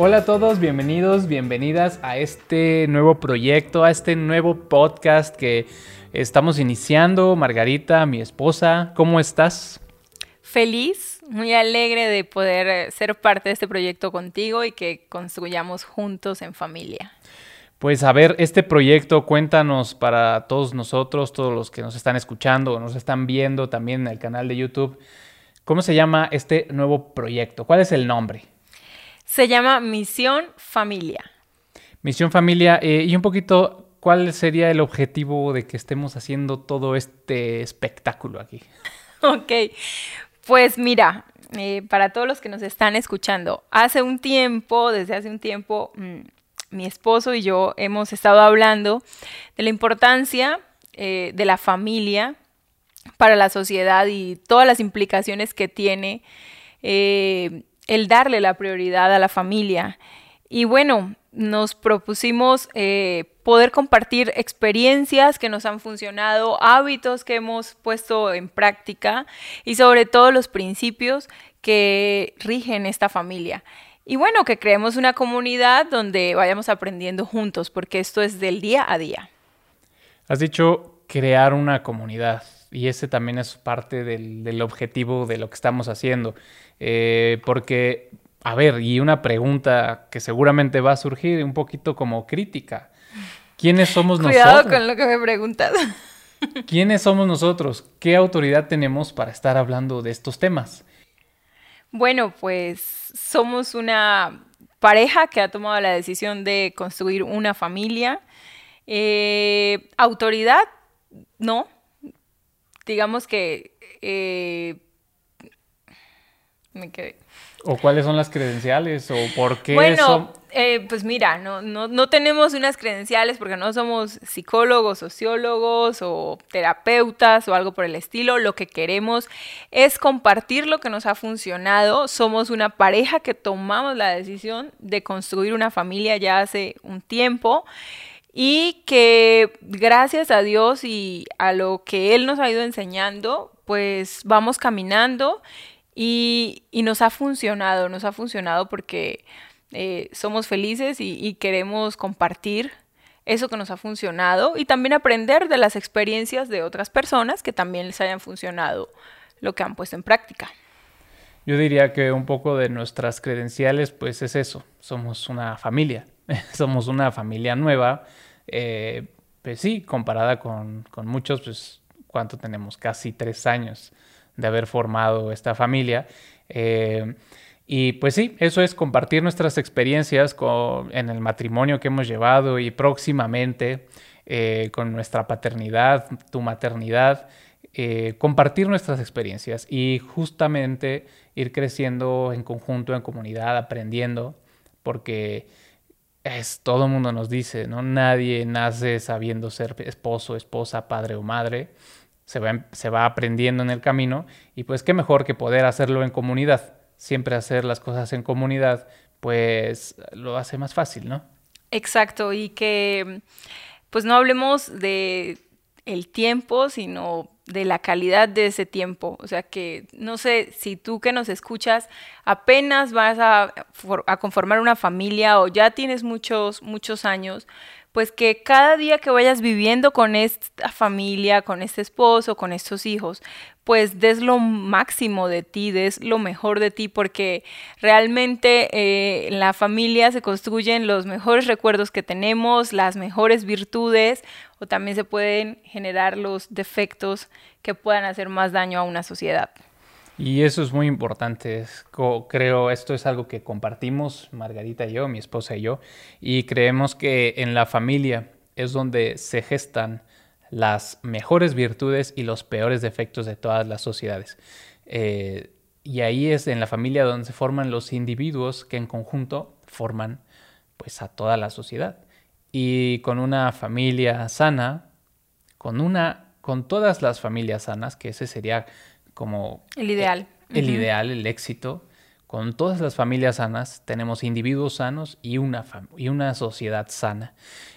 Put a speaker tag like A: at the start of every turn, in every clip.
A: Hola a todos, bienvenidos, bienvenidas a este nuevo proyecto, a este nuevo podcast que estamos iniciando. Margarita, mi esposa, ¿cómo estás?
B: Feliz, muy alegre de poder eh, ser parte de este proyecto contigo y que construyamos juntos en familia.
A: Pues a ver, este proyecto, cuéntanos para todos nosotros, todos los que nos están escuchando o nos están viendo también en el canal de YouTube, ¿cómo se llama este nuevo proyecto? ¿Cuál es el nombre?
B: Se llama Misión Familia.
A: Misión Familia, eh, y un poquito, ¿cuál sería el objetivo de que estemos haciendo todo este espectáculo aquí?
B: Ok, pues mira, eh, para todos los que nos están escuchando, hace un tiempo, desde hace un tiempo, mm, mi esposo y yo hemos estado hablando de la importancia eh, de la familia para la sociedad y todas las implicaciones que tiene el darle la prioridad a la familia. Y bueno, nos propusimos eh, poder compartir experiencias que nos han funcionado, hábitos que hemos puesto en práctica y sobre todo los principios que rigen esta familia. Y bueno, que creemos una comunidad donde vayamos aprendiendo juntos, porque esto es del día a día.
A: Has dicho crear una comunidad y ese también es parte del, objetivo de lo que estamos haciendo. Eh, porque, a ver, y una pregunta que seguramente va a surgir un poquito como crítica. ¿Quiénes somos nosotros?
B: Cuidado con lo que me preguntas.
A: ¿Quiénes somos nosotros? ¿Qué autoridad tenemos para estar hablando de estos temas?
B: Bueno, pues somos una pareja que ha tomado la decisión de construir una familia. Eh, autoridad, no, digamos que eh, me quedé.
A: ¿O cuáles son las credenciales? ¿O por qué
B: Bueno, eh, pues mira, no, no, no, tenemos unas credenciales porque no somos psicólogos, sociólogos o terapeutas o algo por el estilo. Lo que queremos es compartir lo que nos ha funcionado. Somos una pareja que tomamos la decisión de construir una familia ya hace un tiempo y que gracias a Dios y a lo que Él nos ha ido enseñando, pues vamos caminando y, nos ha funcionado, nos ha funcionado porque eh, somos felices y, queremos compartir eso que nos ha funcionado y también aprender de las experiencias de otras personas que también les hayan funcionado lo que han puesto en práctica.
A: Yo diría que un poco de nuestras credenciales, pues es eso, somos una familia, somos una familia nueva, eh, pues sí, comparada con, muchos, pues ¿cuánto tenemos? Casi tres años de haber formado esta familia. Eh, y pues sí, eso es compartir nuestras experiencias con, en el matrimonio que hemos llevado y próximamente eh, con nuestra paternidad, tu maternidad, compartir nuestras experiencias y justamente ir creciendo en conjunto, en comunidad, aprendiendo, porque es todo el mundo nos dice, ¿no? Nadie nace sabiendo ser esposo, esposa, padre o madre. Se va, se va aprendiendo en el camino y pues qué mejor que poder hacerlo en comunidad. Siempre hacer las cosas en comunidad, pues lo hace más fácil, ¿no?
B: Exacto, y que pues no hablemos de el tiempo, sino de la calidad de ese tiempo. O sea que no sé si tú que nos escuchas apenas vas a, a, conformar una familia o ya tienes muchos, muchos años, pues que cada día que vayas viviendo con esta familia, con este esposo, con estos hijos, pues des lo máximo de ti, des lo mejor de ti, porque realmente eh, en la familia se construyen los mejores recuerdos que tenemos, las mejores virtudes, o también se pueden generar los defectos que puedan hacer más daño a una sociedad.
A: Y eso es muy importante. Creo, esto es algo que compartimos Margarita y yo, mi esposa y yo, y creemos que en la familia es donde se gestan las mejores virtudes y los peores defectos de todas las sociedades. Eh, y ahí es en la familia donde se forman los individuos que en conjunto forman pues a toda la sociedad. Y con una familia sana, con una con todas las familias sanas, que ese sería como
B: el ideal.
A: El, ideal, el éxito. Con todas las familias sanas tenemos individuos sanos y una, y una sociedad sana.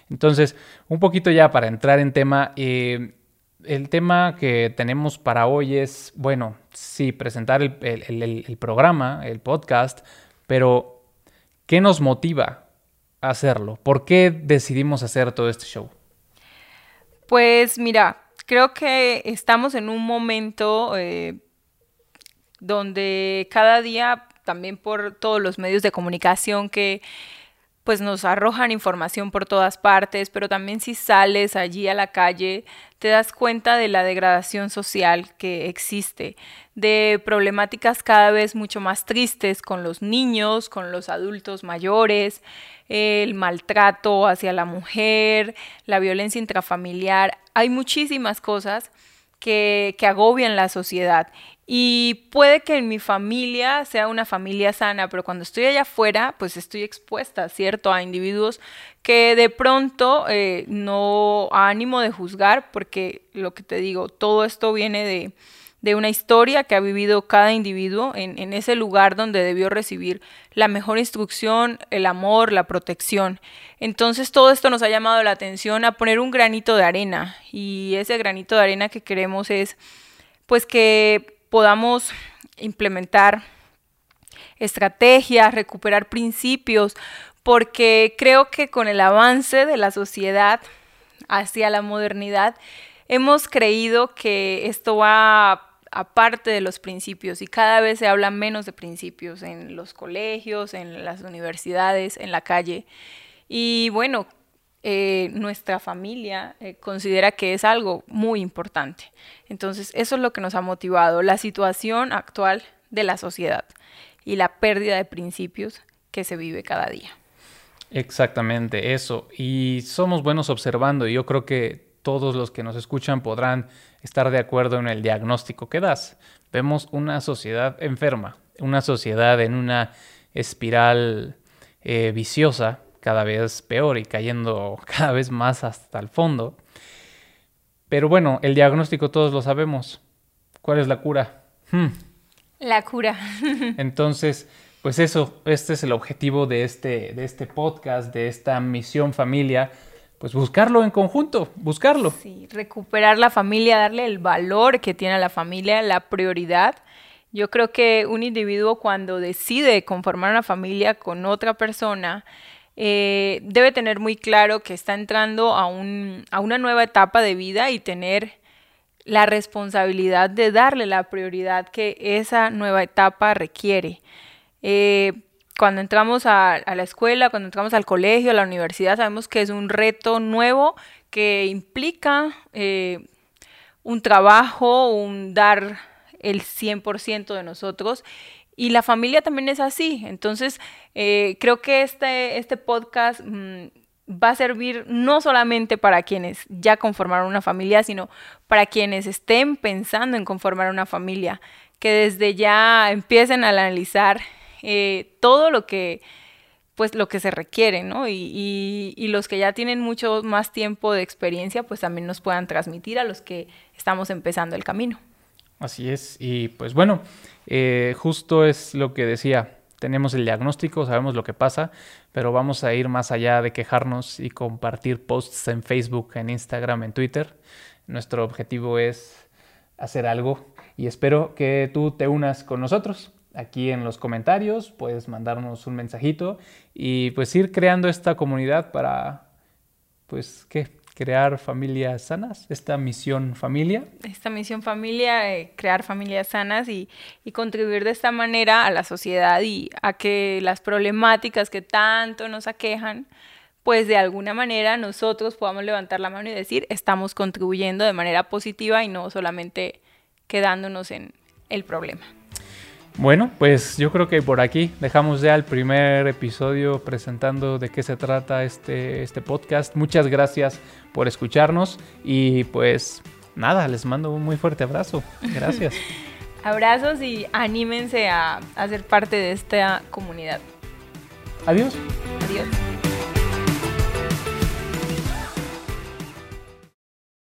A: Entonces, un poquito ya para entrar en tema, eh, el tema que tenemos para hoy es, bueno, sí, presentar el, programa, el podcast, pero ¿qué nos motiva a hacerlo? ¿Por qué decidimos hacer todo este show?
B: Pues mira, creo que estamos en un momento eh, donde cada día, también por todos los medios de comunicación que pues nos arrojan información por todas partes, pero también si sales allí a la calle, te das cuenta de la degradación social que existe, de problemáticas cada vez mucho más tristes con los niños, con los adultos mayores, el maltrato hacia la mujer, la violencia intrafamiliar. Hay muchísimas cosas que, que agobian la sociedad y puede que en mi familia sea una familia sana, pero cuando estoy allá afuera, pues estoy expuesta, ¿cierto? A individuos que de pronto eh, no ánimo de juzgar, porque lo que te digo, todo esto viene de, de una historia que ha vivido cada individuo en, en, ese lugar donde debió recibir la mejor instrucción, el amor, la protección. Entonces todo esto nos ha llamado la atención a poner un granito de arena y ese granito de arena que queremos es pues que podamos implementar estrategias, recuperar principios, porque creo que con el avance de la sociedad hacia la modernidad, hemos creído que esto va aparte de los principios y cada vez se habla menos de principios en los colegios, en las universidades, en la calle. Y bueno, eh, nuestra familia eh, considera que es algo muy importante. Entonces, eso es lo que nos ha motivado, la situación actual de la sociedad y la pérdida de principios que se vive cada día.
A: Exactamente, eso. Y somos buenos observando y yo creo que todos los que nos escuchan podrán estar de acuerdo en el diagnóstico que das. Vemos una sociedad enferma, una sociedad en una espiral eh, viciosa cada vez peor y cayendo cada vez más hasta el fondo. Pero bueno, el diagnóstico todos lo sabemos. ¿Cuál es la cura? Hmm.
B: La cura.
A: Entonces, pues eso, este es el objetivo de este, de este podcast, de esta misión familia, pues buscarlo en conjunto, buscarlo.
B: Sí, recuperar la familia, darle el valor que tiene a la familia, la prioridad. Yo creo que un individuo cuando decide conformar una familia con otra persona, eh, debe tener muy claro que está entrando a, un, a una nueva etapa de vida y tener la responsabilidad de darle la prioridad que esa nueva etapa requiere. Eh, cuando entramos a, a, la escuela, cuando entramos al colegio, a la universidad, sabemos que es un reto nuevo que implica eh, un trabajo, un dar el 100% de nosotros y la familia también es así. Entonces, eh, creo que este, este podcast mm, va a servir no solamente para quienes ya conformaron una familia, sino para quienes estén pensando en conformar una familia, que desde ya empiecen a analizar eh, todo lo que pues lo que se requiere, ¿no? Y, y, los que ya tienen mucho más tiempo de experiencia, pues también nos puedan transmitir a los que estamos empezando el camino.
A: Así es, y pues bueno, eh, justo es lo que decía, tenemos el diagnóstico, sabemos lo que pasa, pero vamos a ir más allá de quejarnos y compartir posts en Facebook, en Instagram, en Twitter. Nuestro objetivo es hacer algo y espero que tú te unas con nosotros. Aquí en los comentarios puedes mandarnos un mensajito y pues ir creando esta comunidad para, pues, ¿qué? crear familias sanas, esta misión familia.
B: Esta misión familia, eh, crear familias sanas y, y, contribuir de esta manera a la sociedad y a que las problemáticas que tanto nos aquejan, pues de alguna manera nosotros podamos levantar la mano y decir, estamos contribuyendo de manera positiva y no solamente quedándonos en el problema.
A: Bueno, pues yo creo que por aquí dejamos ya el primer episodio presentando de qué se trata este, este podcast. Muchas gracias por escucharnos y pues nada, les mando un muy fuerte abrazo. Gracias.
B: Abrazos y anímense a, a ser parte de esta comunidad.
A: Adiós.
B: Adiós.